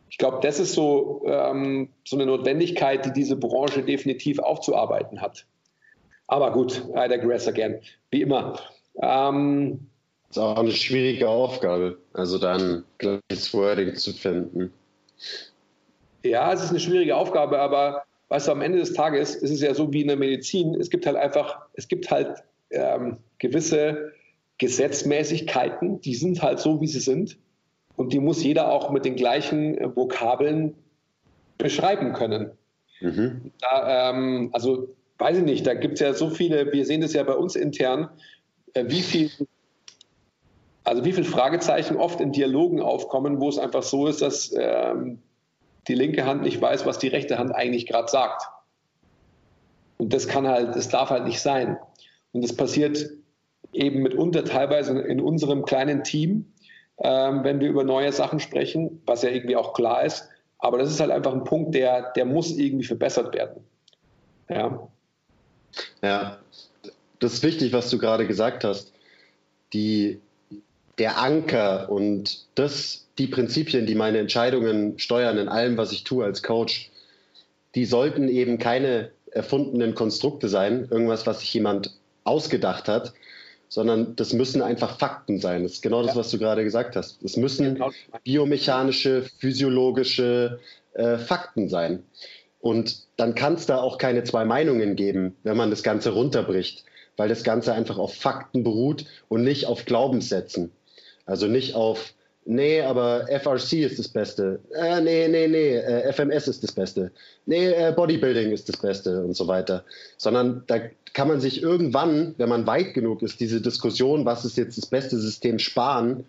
Ich glaube, das ist so, ähm, so eine Notwendigkeit, die diese Branche definitiv aufzuarbeiten hat. Aber gut, I digress again, wie immer. Ähm, das ist auch eine schwierige Aufgabe, also dann gleiches Wording zu finden. Ja, es ist eine schwierige Aufgabe, aber weißt du, am Ende des Tages ist es ja so wie in der Medizin, es gibt halt einfach, es gibt halt ähm, gewisse Gesetzmäßigkeiten, die sind halt so, wie sie sind. Und die muss jeder auch mit den gleichen äh, Vokabeln beschreiben können. Mhm. Da, ähm, also weiß ich nicht, da gibt es ja so viele, wir sehen das ja bei uns intern, äh, wie viel, also wie viele Fragezeichen oft in Dialogen aufkommen, wo es einfach so ist, dass ähm, die linke Hand nicht weiß, was die rechte Hand eigentlich gerade sagt. Und das kann halt, das darf halt nicht sein. Und das passiert eben mitunter teilweise in unserem kleinen Team, ähm, wenn wir über neue Sachen sprechen, was ja irgendwie auch klar ist. Aber das ist halt einfach ein Punkt, der, der muss irgendwie verbessert werden. Ja. Ja, das ist wichtig, was du gerade gesagt hast. Die, der Anker und das, die Prinzipien, die meine Entscheidungen steuern in allem, was ich tue als Coach, die sollten eben keine erfundenen Konstrukte sein, irgendwas, was sich jemand ausgedacht hat, sondern das müssen einfach Fakten sein. Das ist genau das, was du gerade gesagt hast. Es müssen genau. biomechanische, physiologische äh, Fakten sein. Und dann kann es da auch keine zwei Meinungen geben, wenn man das Ganze runterbricht, weil das Ganze einfach auf Fakten beruht und nicht auf Glaubenssätzen. Also nicht auf, nee, aber FRC ist das Beste. Äh, nee, nee, nee, äh, FMS ist das Beste. Nee, äh, Bodybuilding ist das Beste und so weiter. Sondern da kann man sich irgendwann, wenn man weit genug ist, diese Diskussion, was ist jetzt das beste System, sparen,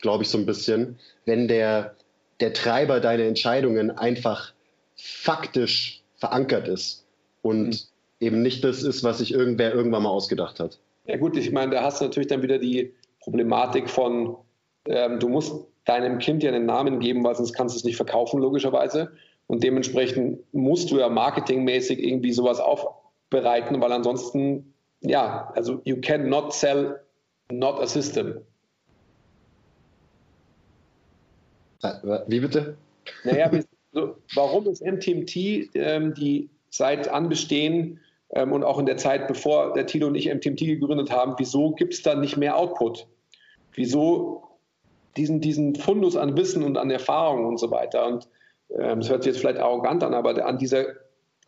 glaube ich, so ein bisschen, wenn der, der Treiber deiner Entscheidungen einfach faktisch verankert ist und mhm. eben nicht das ist, was sich irgendwer irgendwann mal ausgedacht hat. Ja gut, ich meine, da hast du natürlich dann wieder die Problematik von, ähm, du musst deinem Kind ja einen Namen geben, weil sonst kannst du es nicht verkaufen, logischerweise. Und dementsprechend musst du ja marketingmäßig irgendwie sowas aufbereiten, weil ansonsten, ja, also you cannot sell not a system. Wie bitte? Naja, warum ist MTMT, ähm, die seit Anbestehen ähm, und auch in der Zeit, bevor der Tilo und ich MTMT gegründet haben, wieso gibt es da nicht mehr Output? Wieso diesen, diesen Fundus an Wissen und an Erfahrung und so weiter? Und ähm, das hört sich jetzt vielleicht arrogant an, aber an dieser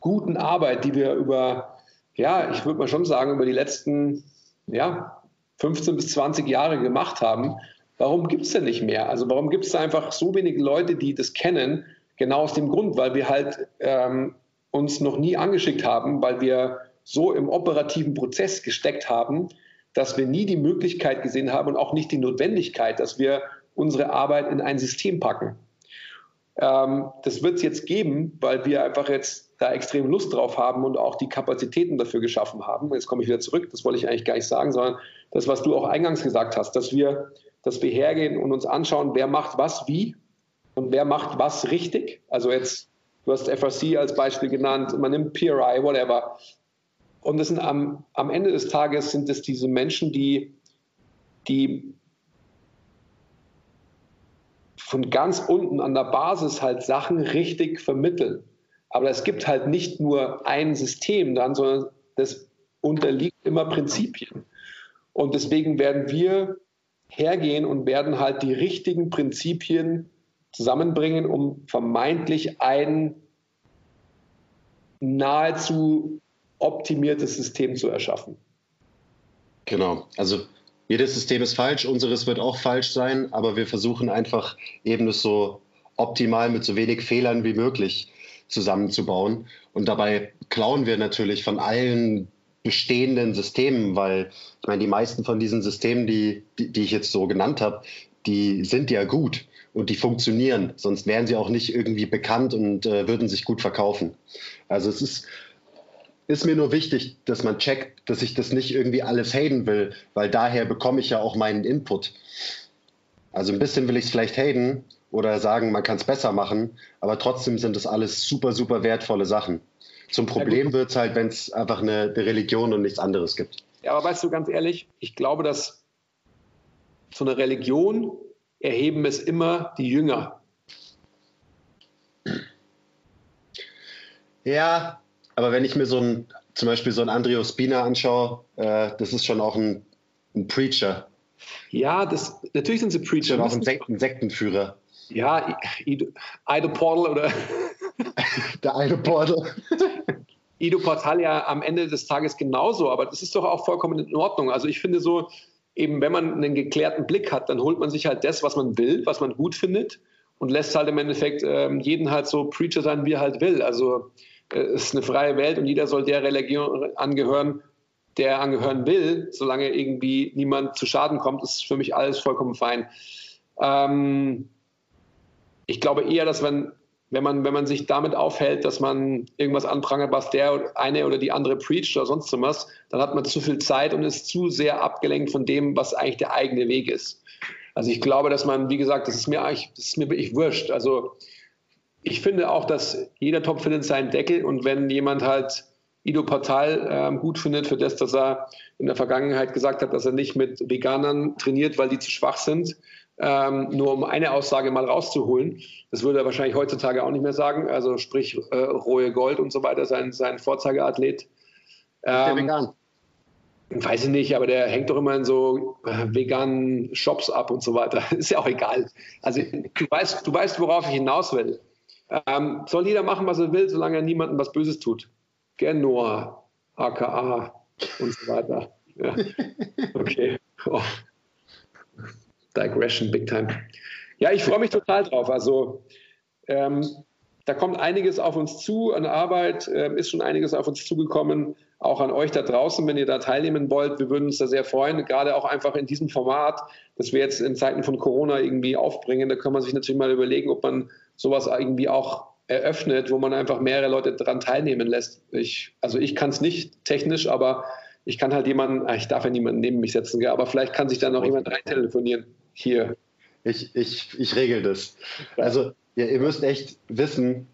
guten Arbeit, die wir über, ja, ich würde mal schon sagen, über die letzten ja, 15 bis 20 Jahre gemacht haben, warum gibt es denn nicht mehr? Also warum gibt es einfach so wenige Leute, die das kennen Genau aus dem Grund, weil wir halt ähm, uns noch nie angeschickt haben, weil wir so im operativen Prozess gesteckt haben, dass wir nie die Möglichkeit gesehen haben und auch nicht die Notwendigkeit, dass wir unsere Arbeit in ein System packen. Ähm, das wird es jetzt geben, weil wir einfach jetzt da extrem Lust drauf haben und auch die Kapazitäten dafür geschaffen haben. Jetzt komme ich wieder zurück, das wollte ich eigentlich gar nicht sagen, sondern das, was du auch eingangs gesagt hast, dass wir, dass wir hergehen und uns anschauen, wer macht was wie und wer macht was richtig. Also jetzt, du hast FRC als Beispiel genannt, man nimmt PRI, whatever. Und das sind am, am Ende des Tages sind es diese Menschen, die, die von ganz unten an der Basis halt Sachen richtig vermitteln. Aber es gibt halt nicht nur ein System dann, sondern das unterliegt immer Prinzipien. Und deswegen werden wir hergehen und werden halt die richtigen Prinzipien zusammenbringen, um vermeintlich ein nahezu optimiertes System zu erschaffen. Genau, also jedes System ist falsch, unseres wird auch falsch sein, aber wir versuchen einfach eben das so optimal mit so wenig Fehlern wie möglich zusammenzubauen. Und dabei klauen wir natürlich von allen bestehenden Systemen, weil ich meine, die meisten von diesen Systemen, die, die, die ich jetzt so genannt habe, die sind ja gut und die funktionieren. Sonst wären sie auch nicht irgendwie bekannt und äh, würden sich gut verkaufen. Also es ist, ist mir nur wichtig, dass man checkt, dass ich das nicht irgendwie alles haten will, weil daher bekomme ich ja auch meinen Input. Also ein bisschen will ich es vielleicht haten oder sagen, man kann es besser machen, aber trotzdem sind das alles super, super wertvolle Sachen. Zum Problem wird es halt, wenn es einfach eine, eine Religion und nichts anderes gibt. Ja, aber weißt du, ganz ehrlich, ich glaube, dass so eine Religion erheben es immer die Jünger. Ja, aber wenn ich mir so ein, zum Beispiel so ein Andrio Spina anschaue, äh, das ist schon auch ein, ein Preacher. Ja, das, natürlich sind sie Preacher. Schon auch ein, Sek ein Sektenführer. Ja, Ido, Ido Portal oder. Der Ido Portal. Ido Portal ja am Ende des Tages genauso, aber das ist doch auch vollkommen in Ordnung. Also ich finde so, eben wenn man einen geklärten Blick hat, dann holt man sich halt das, was man will, was man gut findet und lässt halt im Endeffekt ähm, jeden halt so Preacher sein, wie er halt will. Also äh, es ist eine freie Welt und jeder soll der Religion angehören, der er angehören will, solange irgendwie niemand zu Schaden kommt, ist für mich alles vollkommen fein. Ähm, ich glaube eher, dass wenn, wenn, man, wenn man sich damit aufhält, dass man irgendwas anprangert, was der eine oder die andere preacht oder sonst was, dann hat man zu viel Zeit und ist zu sehr abgelenkt von dem, was eigentlich der eigene Weg ist. Also ich glaube, dass man, wie gesagt, das ist mir eigentlich, das ist mir wirklich wurscht. Also ich finde auch, dass jeder Topf findet seinen Deckel und wenn jemand halt Ido Portal ähm, gut findet für das, dass er in der Vergangenheit gesagt hat, dass er nicht mit Veganern trainiert, weil die zu schwach sind, ähm, nur um eine Aussage mal rauszuholen. Das würde er wahrscheinlich heutzutage auch nicht mehr sagen. Also sprich äh, Rohe Gold und so weiter, sein, sein Vorzeigeathlet. Ähm, vegan? Weiß ich nicht, aber der hängt doch immer in so äh, veganen Shops ab und so weiter. Ist ja auch egal. Also du weißt, du weißt worauf ich hinaus will. Ähm, soll jeder machen, was er will, solange er niemandem was Böses tut. Genua, aka und so weiter. Ja. Okay. Oh. Digression, big time. Ja, ich freue mich total drauf. Also ähm, da kommt einiges auf uns zu an Arbeit, äh, ist schon einiges auf uns zugekommen, auch an euch da draußen, wenn ihr da teilnehmen wollt. Wir würden uns da sehr freuen, gerade auch einfach in diesem Format, das wir jetzt in Zeiten von Corona irgendwie aufbringen. Da kann man sich natürlich mal überlegen, ob man sowas irgendwie auch eröffnet, wo man einfach mehrere Leute daran teilnehmen lässt. Ich, also ich kann es nicht technisch, aber ich kann halt jemanden, ah, ich darf ja niemanden neben mich setzen, aber vielleicht kann sich da noch jemand rein telefonieren. Hier. Ich, ich, ich regel das. Also ja, ihr müsst echt wissen,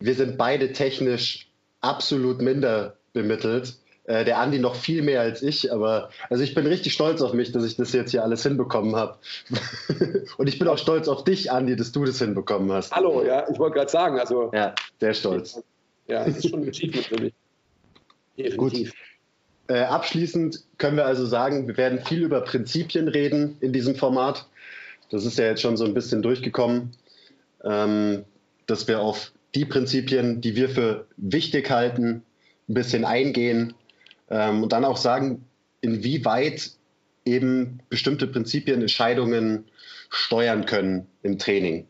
wir sind beide technisch absolut minder bemittelt. Äh, der Andi noch viel mehr als ich, aber also ich bin richtig stolz auf mich, dass ich das jetzt hier alles hinbekommen habe. Und ich bin auch stolz auf dich, Andi, dass du das hinbekommen hast. Hallo, ja, ich wollte gerade sagen, also. Ja, sehr stolz. Ja, das ist schon ein Achievement für mich. Definitiv. Gut. Äh, abschließend können wir also sagen, wir werden viel über Prinzipien reden in diesem Format. Das ist ja jetzt schon so ein bisschen durchgekommen, ähm, dass wir auf die Prinzipien, die wir für wichtig halten, ein bisschen eingehen ähm, und dann auch sagen, inwieweit eben bestimmte Prinzipien Entscheidungen steuern können im Training.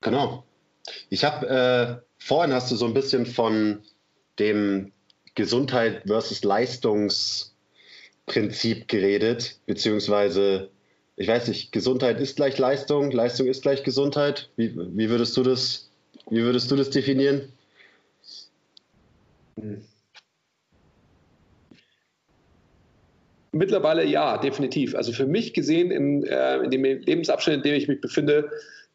Genau. Ich habe äh, vorhin hast du so ein bisschen von dem Gesundheit versus Leistungsprinzip geredet, beziehungsweise ich weiß nicht, Gesundheit ist gleich Leistung, Leistung ist gleich Gesundheit. Wie, wie würdest du das, wie würdest du das definieren? Mittlerweile ja, definitiv. Also für mich gesehen, in, äh, in dem Lebensabschnitt, in dem ich mich befinde,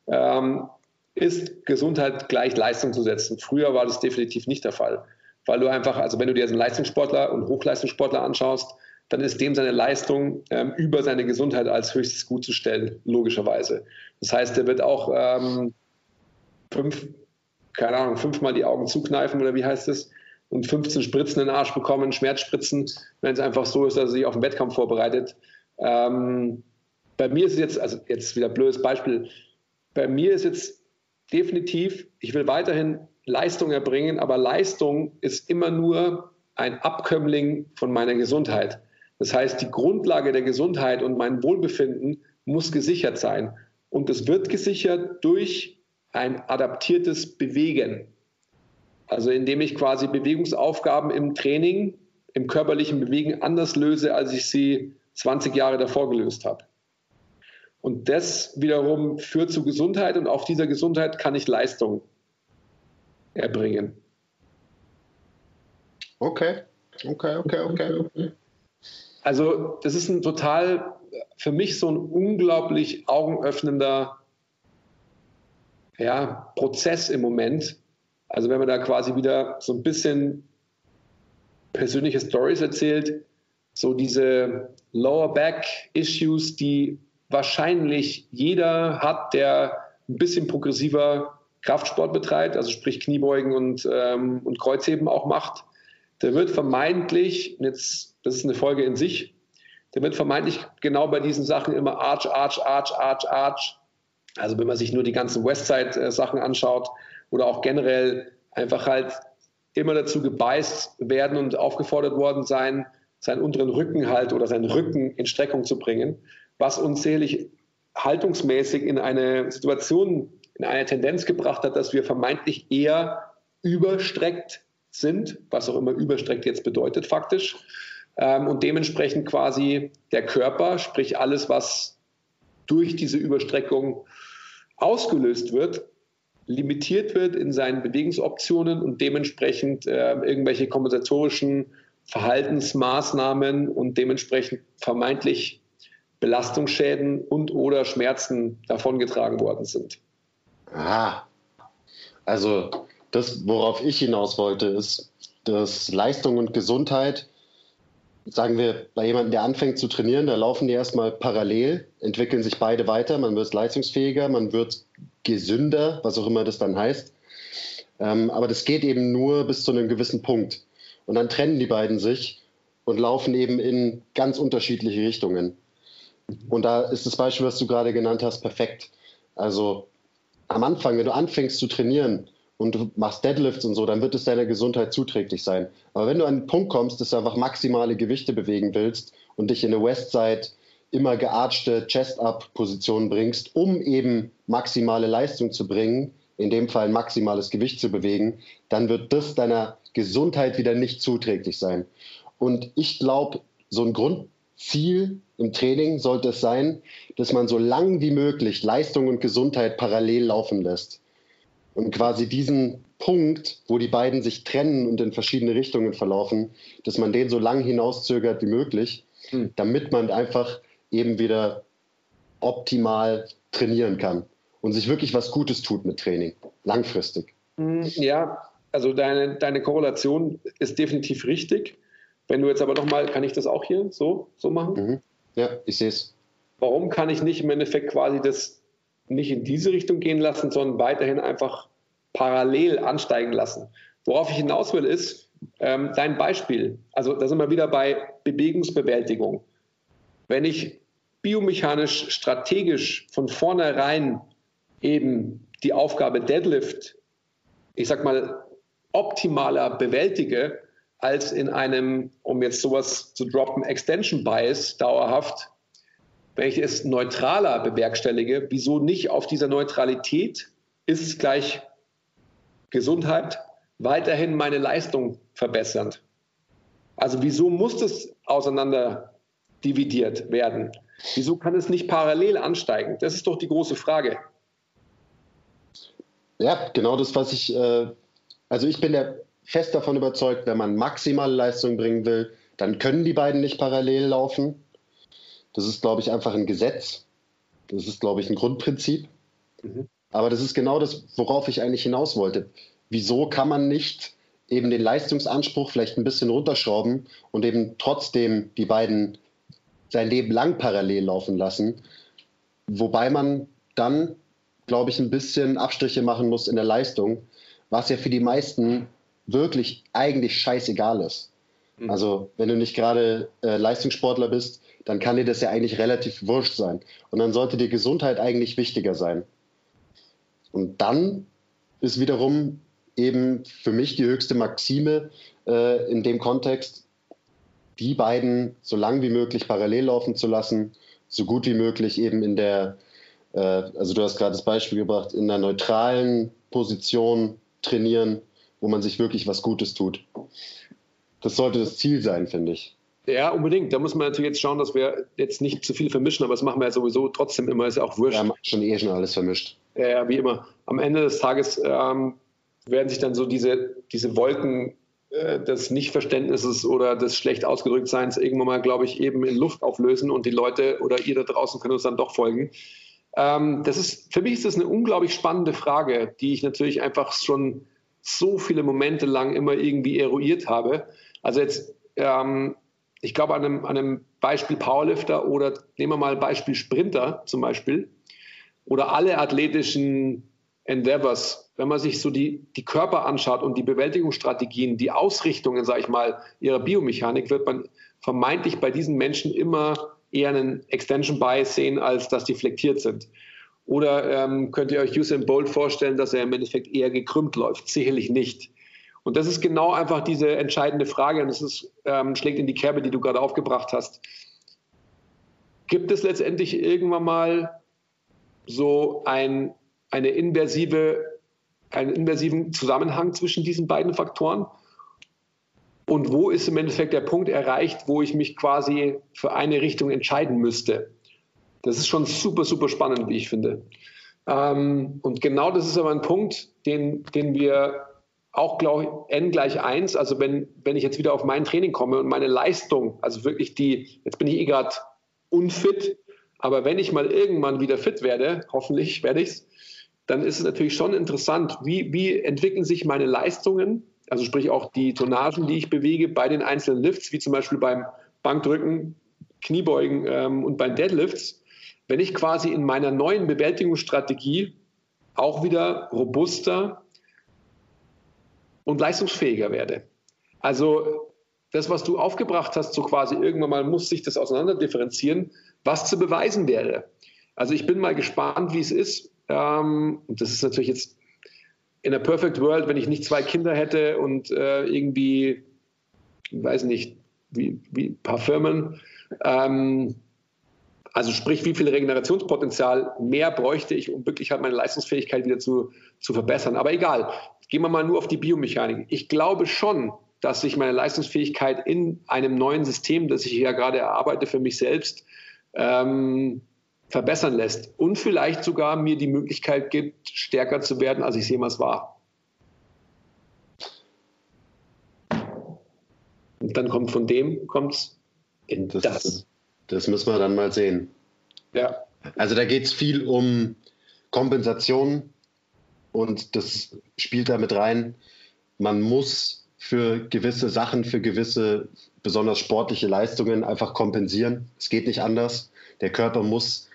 ähm, ist Gesundheit gleich Leistung zu setzen. Früher war das definitiv nicht der Fall. Weil du einfach, also wenn du dir einen Leistungssportler und Hochleistungssportler anschaust, dann ist dem seine Leistung ähm, über seine Gesundheit als höchstes Gut zu stellen, logischerweise. Das heißt, er wird auch ähm, fünf, keine Ahnung, fünfmal die Augen zukneifen oder wie heißt es? Und 15 Spritzen in den Arsch bekommen, Schmerzspritzen, wenn es einfach so ist, dass er sich auf den Wettkampf vorbereitet. Ähm, bei mir ist es jetzt, also jetzt wieder ein blödes Beispiel, bei mir ist jetzt definitiv, ich will weiterhin Leistung erbringen, aber Leistung ist immer nur ein Abkömmling von meiner Gesundheit. Das heißt, die Grundlage der Gesundheit und mein Wohlbefinden muss gesichert sein. Und es wird gesichert durch ein adaptiertes Bewegen. Also indem ich quasi Bewegungsaufgaben im Training, im körperlichen Bewegen anders löse, als ich sie 20 Jahre davor gelöst habe. Und das wiederum führt zu Gesundheit und auf dieser Gesundheit kann ich Leistung erbringen. Okay, okay, okay, okay. Also das ist ein total, für mich so ein unglaublich augenöffnender ja, Prozess im Moment. Also wenn man da quasi wieder so ein bisschen persönliche Stories erzählt, so diese Lower Back Issues, die wahrscheinlich jeder hat, der ein bisschen progressiver Kraftsport betreibt, also sprich Kniebeugen und, ähm, und Kreuzheben auch macht, der wird vermeintlich, jetzt, das ist eine Folge in sich, der wird vermeintlich genau bei diesen Sachen immer Arch, Arch, Arch, Arch, Arch. Also wenn man sich nur die ganzen Westside-Sachen anschaut oder auch generell einfach halt immer dazu gebeißt werden und aufgefordert worden sein, seinen unteren Rücken halt oder seinen Rücken in Streckung zu bringen, was unzählig haltungsmäßig in eine Situation, in eine Tendenz gebracht hat, dass wir vermeintlich eher überstreckt sind, was auch immer überstreckt jetzt bedeutet faktisch. Ähm, und dementsprechend quasi der Körper, sprich alles, was durch diese Überstreckung ausgelöst wird, limitiert wird in seinen Bewegungsoptionen und dementsprechend äh, irgendwelche kompensatorischen Verhaltensmaßnahmen und dementsprechend vermeintlich Belastungsschäden und oder Schmerzen davongetragen worden sind. Ah, also das, worauf ich hinaus wollte, ist, dass Leistung und Gesundheit, sagen wir, bei jemandem, der anfängt zu trainieren, da laufen die erstmal parallel, entwickeln sich beide weiter, man wird leistungsfähiger, man wird gesünder, was auch immer das dann heißt. Ähm, aber das geht eben nur bis zu einem gewissen Punkt. Und dann trennen die beiden sich und laufen eben in ganz unterschiedliche Richtungen. Und da ist das Beispiel, was du gerade genannt hast, perfekt. Also am Anfang, wenn du anfängst zu trainieren und du machst Deadlifts und so, dann wird es deiner Gesundheit zuträglich sein. Aber wenn du an den Punkt kommst, dass du einfach maximale Gewichte bewegen willst und dich in eine Westside immer gearchte Chest-Up-Position bringst, um eben maximale Leistung zu bringen, in dem Fall ein maximales Gewicht zu bewegen, dann wird das deiner Gesundheit wieder nicht zuträglich sein. Und ich glaube, so ein Grundziel im Training sollte es sein, dass man so lang wie möglich Leistung und Gesundheit parallel laufen lässt. Und quasi diesen Punkt, wo die beiden sich trennen und in verschiedene Richtungen verlaufen, dass man den so lang hinauszögert wie möglich, hm. damit man einfach eben wieder optimal trainieren kann und sich wirklich was Gutes tut mit Training, langfristig. Hm, ja, also deine, deine Korrelation ist definitiv richtig. Wenn du jetzt aber nochmal, kann ich das auch hier so, so machen? Mhm. Ja, ich sehe es. Warum kann ich nicht im Endeffekt quasi das nicht in diese Richtung gehen lassen, sondern weiterhin einfach parallel ansteigen lassen? Worauf ich hinaus will, ist ähm, dein Beispiel. Also da sind wir wieder bei Bewegungsbewältigung. Wenn ich biomechanisch strategisch von vornherein eben die Aufgabe Deadlift, ich sag mal, optimaler bewältige, als in einem, um jetzt sowas zu droppen, Extension Bias dauerhaft, wenn ich es neutraler bewerkstellige, wieso nicht auf dieser Neutralität ist gleich Gesundheit, weiterhin meine Leistung verbessernd? Also wieso muss das auseinander dividiert werden? Wieso kann es nicht parallel ansteigen? Das ist doch die große Frage. Ja, genau das, was ich, äh, also ich bin der fest davon überzeugt, wenn man maximale Leistung bringen will, dann können die beiden nicht parallel laufen. Das ist, glaube ich, einfach ein Gesetz. Das ist, glaube ich, ein Grundprinzip. Mhm. Aber das ist genau das, worauf ich eigentlich hinaus wollte. Wieso kann man nicht eben den Leistungsanspruch vielleicht ein bisschen runterschrauben und eben trotzdem die beiden sein Leben lang parallel laufen lassen? Wobei man dann, glaube ich, ein bisschen Abstriche machen muss in der Leistung, was ja für die meisten wirklich eigentlich scheißegal ist. Mhm. Also wenn du nicht gerade äh, Leistungssportler bist, dann kann dir das ja eigentlich relativ wurscht sein. Und dann sollte dir Gesundheit eigentlich wichtiger sein. Und dann ist wiederum eben für mich die höchste Maxime äh, in dem Kontext, die beiden so lang wie möglich parallel laufen zu lassen, so gut wie möglich eben in der, äh, also du hast gerade das Beispiel gebracht, in der neutralen Position trainieren wo man sich wirklich was Gutes tut. Das sollte das Ziel sein, finde ich. Ja, unbedingt. Da muss man natürlich jetzt schauen, dass wir jetzt nicht zu viel vermischen, aber das machen wir ja sowieso trotzdem immer, ist ja auch wurscht. Haben schon eh schon alles vermischt. Ja, wie immer. Am Ende des Tages ähm, werden sich dann so diese, diese Wolken äh, des Nichtverständnisses oder des schlecht ausgedrückt Seins irgendwann mal, glaube ich, eben in Luft auflösen und die Leute oder ihr da draußen können uns dann doch folgen. Ähm, das ist, für mich ist das eine unglaublich spannende Frage, die ich natürlich einfach schon so viele Momente lang immer irgendwie eruiert habe. Also jetzt, ähm, ich glaube, an einem, an einem Beispiel Powerlifter oder nehmen wir mal Beispiel Sprinter zum Beispiel oder alle athletischen Endeavors, wenn man sich so die, die Körper anschaut und die Bewältigungsstrategien, die Ausrichtungen, sage ich mal, ihrer Biomechanik, wird man vermeintlich bei diesen Menschen immer eher einen Extension Bias sehen, als dass die flektiert sind. Oder ähm, könnt ihr euch Usain Bolt vorstellen, dass er im Endeffekt eher gekrümmt läuft? Sicherlich nicht. Und das ist genau einfach diese entscheidende Frage und ist, ähm, schlägt in die Kerbe, die du gerade aufgebracht hast. Gibt es letztendlich irgendwann mal so ein, eine inversive, einen inversiven Zusammenhang zwischen diesen beiden Faktoren? Und wo ist im Endeffekt der Punkt erreicht, wo ich mich quasi für eine Richtung entscheiden müsste? Das ist schon super, super spannend, wie ich finde. Ähm, und genau das ist aber ein Punkt, den, den wir auch, glaube ich, n gleich 1, also wenn, wenn ich jetzt wieder auf mein Training komme und meine Leistung, also wirklich die, jetzt bin ich eh gerade unfit, aber wenn ich mal irgendwann wieder fit werde, hoffentlich werde ich es, dann ist es natürlich schon interessant, wie, wie entwickeln sich meine Leistungen, also sprich auch die Tonnagen, die ich bewege bei den einzelnen Lifts, wie zum Beispiel beim Bankdrücken, Kniebeugen ähm, und bei Deadlifts, wenn ich quasi in meiner neuen Bewältigungsstrategie auch wieder robuster und leistungsfähiger werde. Also das, was du aufgebracht hast, so quasi irgendwann mal muss sich das auseinander differenzieren, was zu beweisen wäre. Also ich bin mal gespannt, wie es ist. Ähm, und das ist natürlich jetzt in der Perfect World, wenn ich nicht zwei Kinder hätte und äh, irgendwie, ich weiß nicht, wie, wie ein paar Firmen. Ähm, also sprich, wie viel Regenerationspotenzial mehr bräuchte ich, um wirklich halt meine Leistungsfähigkeit wieder zu, zu verbessern. Aber egal, gehen wir mal nur auf die Biomechanik. Ich glaube schon, dass sich meine Leistungsfähigkeit in einem neuen System, das ich ja gerade erarbeite für mich selbst, ähm, verbessern lässt und vielleicht sogar mir die Möglichkeit gibt, stärker zu werden, als ich jemals war. Und dann kommt von dem kommt's in das. Das, das müssen wir dann mal sehen. Ja. Also da geht es viel um Kompensation und das spielt da mit rein. Man muss für gewisse Sachen, für gewisse besonders sportliche Leistungen einfach kompensieren. Es geht nicht anders. Der Körper muss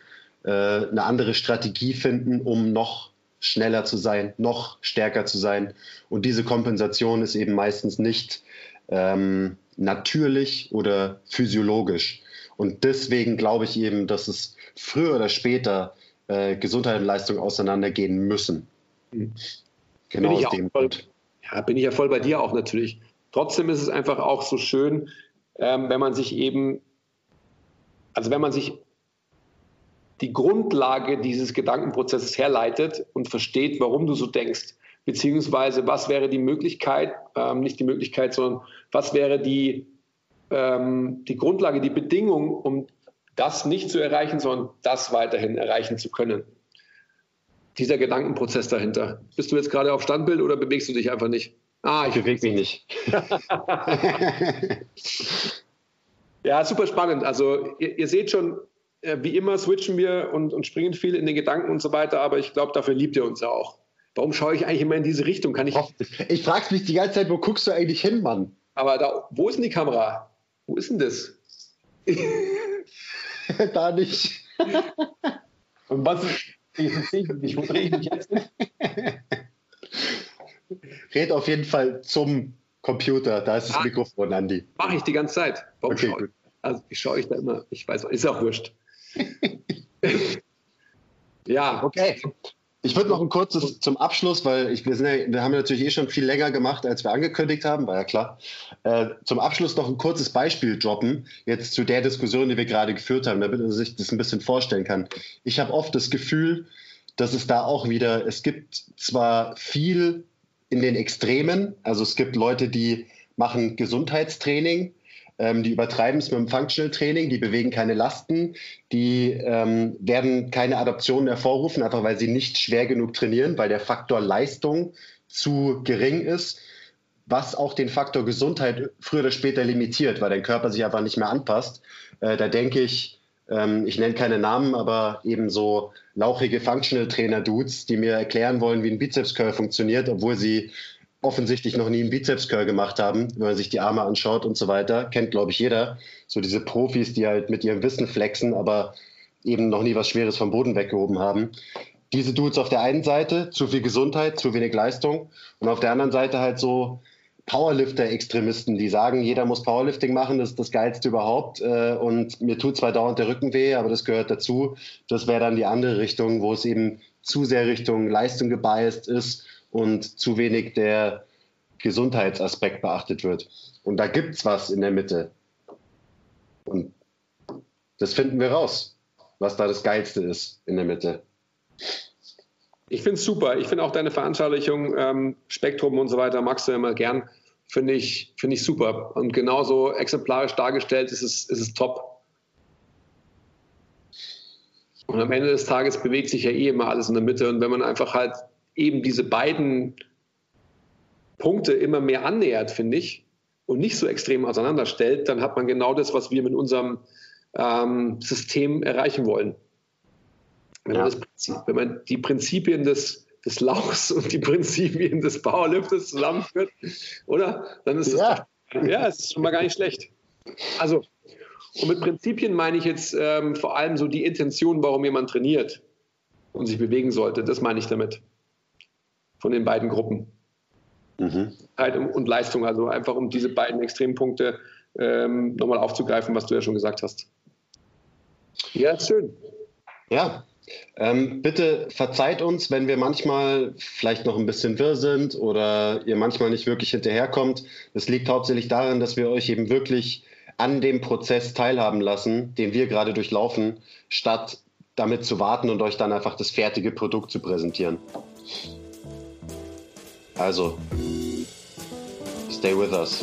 äh, eine andere Strategie finden, um noch schneller zu sein, noch stärker zu sein. Und diese Kompensation ist eben meistens nicht ähm, natürlich oder physiologisch. Und deswegen glaube ich eben, dass es früher oder später äh, Gesundheit und Leistung auseinandergehen müssen. Genau bin aus dem voll. Ja, bin ich ja voll bei dir auch natürlich. Trotzdem ist es einfach auch so schön, ähm, wenn man sich eben, also wenn man sich die Grundlage dieses Gedankenprozesses herleitet und versteht, warum du so denkst, beziehungsweise was wäre die Möglichkeit, ähm, nicht die Möglichkeit, sondern was wäre die, ähm, die Grundlage, die Bedingung, um das nicht zu erreichen, sondern das weiterhin erreichen zu können. Dieser Gedankenprozess dahinter. Bist du jetzt gerade auf Standbild oder bewegst du dich einfach nicht? Ah, ich bewege mich nicht. ja, super spannend. Also ihr, ihr seht schon, äh, wie immer switchen wir und, und, springen viel in den Gedanken und so weiter, aber ich glaube, dafür liebt ihr uns ja auch. Warum schaue ich eigentlich immer in diese Richtung? Kann ich. Ich frage mich die ganze Zeit, wo guckst du eigentlich hin, Mann? Aber da, wo ist denn die Kamera? Wo ist denn das? da nicht. und was ich nicht, drehe ich mich jetzt? Red auf jeden Fall zum Computer. Da ist das ah, Mikrofon, Andi. Mache ich die ganze Zeit. Warum okay, schaue ich? Also ich schaue ich da immer, ich weiß, ist auch wurscht. ja. Okay. Ich würde noch ein kurzes zum Abschluss, weil ich, wir, ja, wir, haben natürlich eh schon viel länger gemacht, als wir angekündigt haben, war ja klar. Äh, zum Abschluss noch ein kurzes Beispiel droppen, jetzt zu der Diskussion, die wir gerade geführt haben, damit man sich das ein bisschen vorstellen kann. Ich habe oft das Gefühl, dass es da auch wieder, es gibt zwar viel in den Extremen. Also es gibt Leute, die machen Gesundheitstraining, ähm, die übertreiben es mit dem Functional Training, die bewegen keine Lasten, die ähm, werden keine Adaptionen hervorrufen, einfach weil sie nicht schwer genug trainieren, weil der Faktor Leistung zu gering ist, was auch den Faktor Gesundheit früher oder später limitiert, weil dein Körper sich einfach nicht mehr anpasst. Äh, da denke ich, ähm, ich nenne keine Namen, aber eben so lauchige Functional Trainer Dudes, die mir erklären wollen, wie ein Bizeps Curl funktioniert, obwohl sie offensichtlich noch nie einen Bizeps-Curl gemacht haben, wenn man sich die Arme anschaut und so weiter. Kennt, glaube ich, jeder. So diese Profis, die halt mit ihrem Wissen flexen, aber eben noch nie was Schweres vom Boden weggehoben haben. Diese Dudes auf der einen Seite, zu viel Gesundheit, zu wenig Leistung. Und auf der anderen Seite halt so Powerlifter-Extremisten, die sagen, jeder muss Powerlifting machen, das ist das Geilste überhaupt. Äh, und mir tut zwar dauernd der Rücken weh, aber das gehört dazu. Das wäre dann die andere Richtung, wo es eben zu sehr Richtung Leistung gebiased ist und zu wenig der Gesundheitsaspekt beachtet wird. Und da gibt es was in der Mitte. Und das finden wir raus, was da das Geilste ist in der Mitte. Ich finde es super. Ich finde auch deine Veranschaulichung, ähm, Spektrum und so weiter, magst du immer gern. Finde ich, find ich super. Und genauso exemplarisch dargestellt ist es, ist es top. Und am Ende des Tages bewegt sich ja eh immer alles in der Mitte. Und wenn man einfach halt eben diese beiden Punkte immer mehr annähert, finde ich, und nicht so extrem auseinanderstellt, dann hat man genau das, was wir mit unserem ähm, System erreichen wollen. Wenn, ja. man das, wenn, man die Prinzipien des, des Lauchs und die Prinzipien des Powerlifters zusammenführt, oder? Dann ist ja. das ja, es ist schon mal gar nicht schlecht. Also, und mit Prinzipien meine ich jetzt ähm, vor allem so die Intention, warum jemand trainiert und sich bewegen sollte. Das meine ich damit von den beiden Gruppen. Mhm. Zeit und Leistung, also einfach um diese beiden Extrempunkte ähm, nochmal aufzugreifen, was du ja schon gesagt hast. Ja, schön. Ja, ähm, bitte verzeiht uns, wenn wir manchmal vielleicht noch ein bisschen wirr sind oder ihr manchmal nicht wirklich hinterherkommt. Das liegt hauptsächlich daran, dass wir euch eben wirklich an dem Prozess teilhaben lassen, den wir gerade durchlaufen, statt damit zu warten und euch dann einfach das fertige Produkt zu präsentieren. Also, stay with us.